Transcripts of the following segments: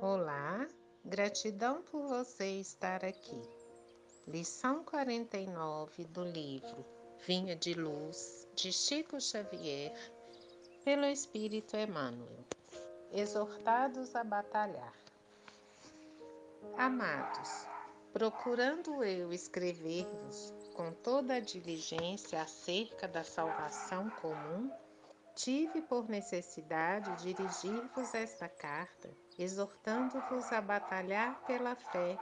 Olá, gratidão por você estar aqui. Lição 49 do livro Vinha de Luz, de Chico Xavier, pelo Espírito Emmanuel. Exortados a batalhar. Amados, procurando eu escrever-vos com toda a diligência acerca da salvação comum, tive por necessidade dirigir-vos esta carta, exortando-vos a batalhar pela fé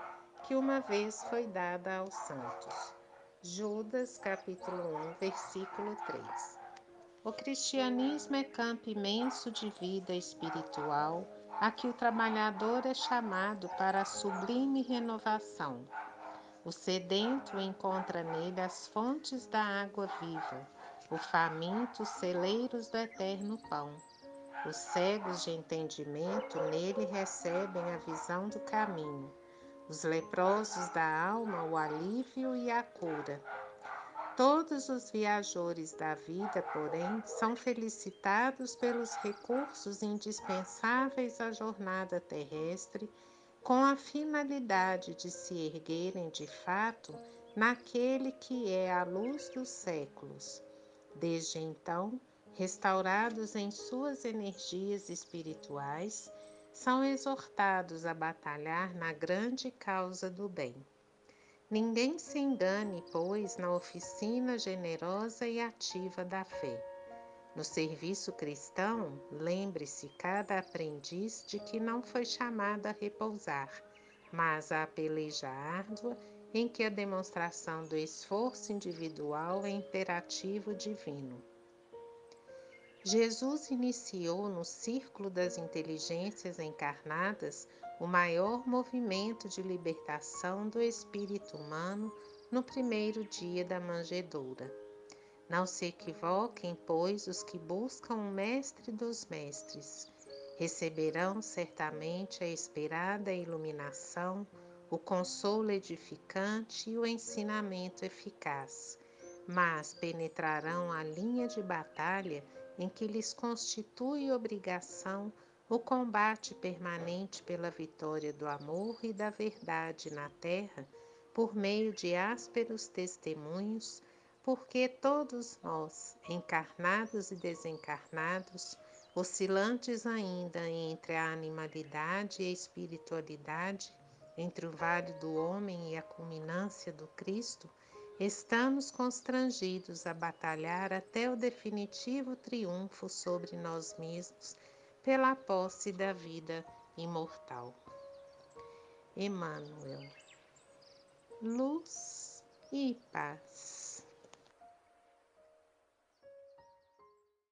que uma vez foi dada aos santos. Judas, capítulo 1, versículo 3. O cristianismo é campo imenso de vida espiritual, a que o trabalhador é chamado para a sublime renovação. O sedento encontra nele as fontes da água viva o faminto celeiros do eterno pão. Os cegos de entendimento nele recebem a visão do caminho, os leprosos da alma o alívio e a cura. Todos os viajores da vida, porém, são felicitados pelos recursos indispensáveis à jornada terrestre, com a finalidade de se erguerem de fato naquele que é a luz dos séculos Desde então, restaurados em suas energias espirituais, são exortados a batalhar na grande causa do bem. Ninguém se engane, pois, na oficina generosa e ativa da fé. No serviço cristão, lembre-se cada aprendiz de que não foi chamado a repousar, mas a peleja árdua em que a demonstração do esforço individual é imperativo divino. Jesus iniciou no círculo das inteligências encarnadas o maior movimento de libertação do espírito humano no primeiro dia da manjedoura. Não se equivoquem, pois, os que buscam o Mestre dos Mestres. Receberão certamente a esperada iluminação o consolo edificante e o ensinamento eficaz, mas penetrarão a linha de batalha em que lhes constitui obrigação o combate permanente pela vitória do amor e da verdade na terra, por meio de ásperos testemunhos, porque todos nós, encarnados e desencarnados, oscilantes ainda entre a animalidade e a espiritualidade, entre o vale do homem e a culminância do Cristo, estamos constrangidos a batalhar até o definitivo triunfo sobre nós mesmos pela posse da vida imortal. Emmanuel, luz e paz.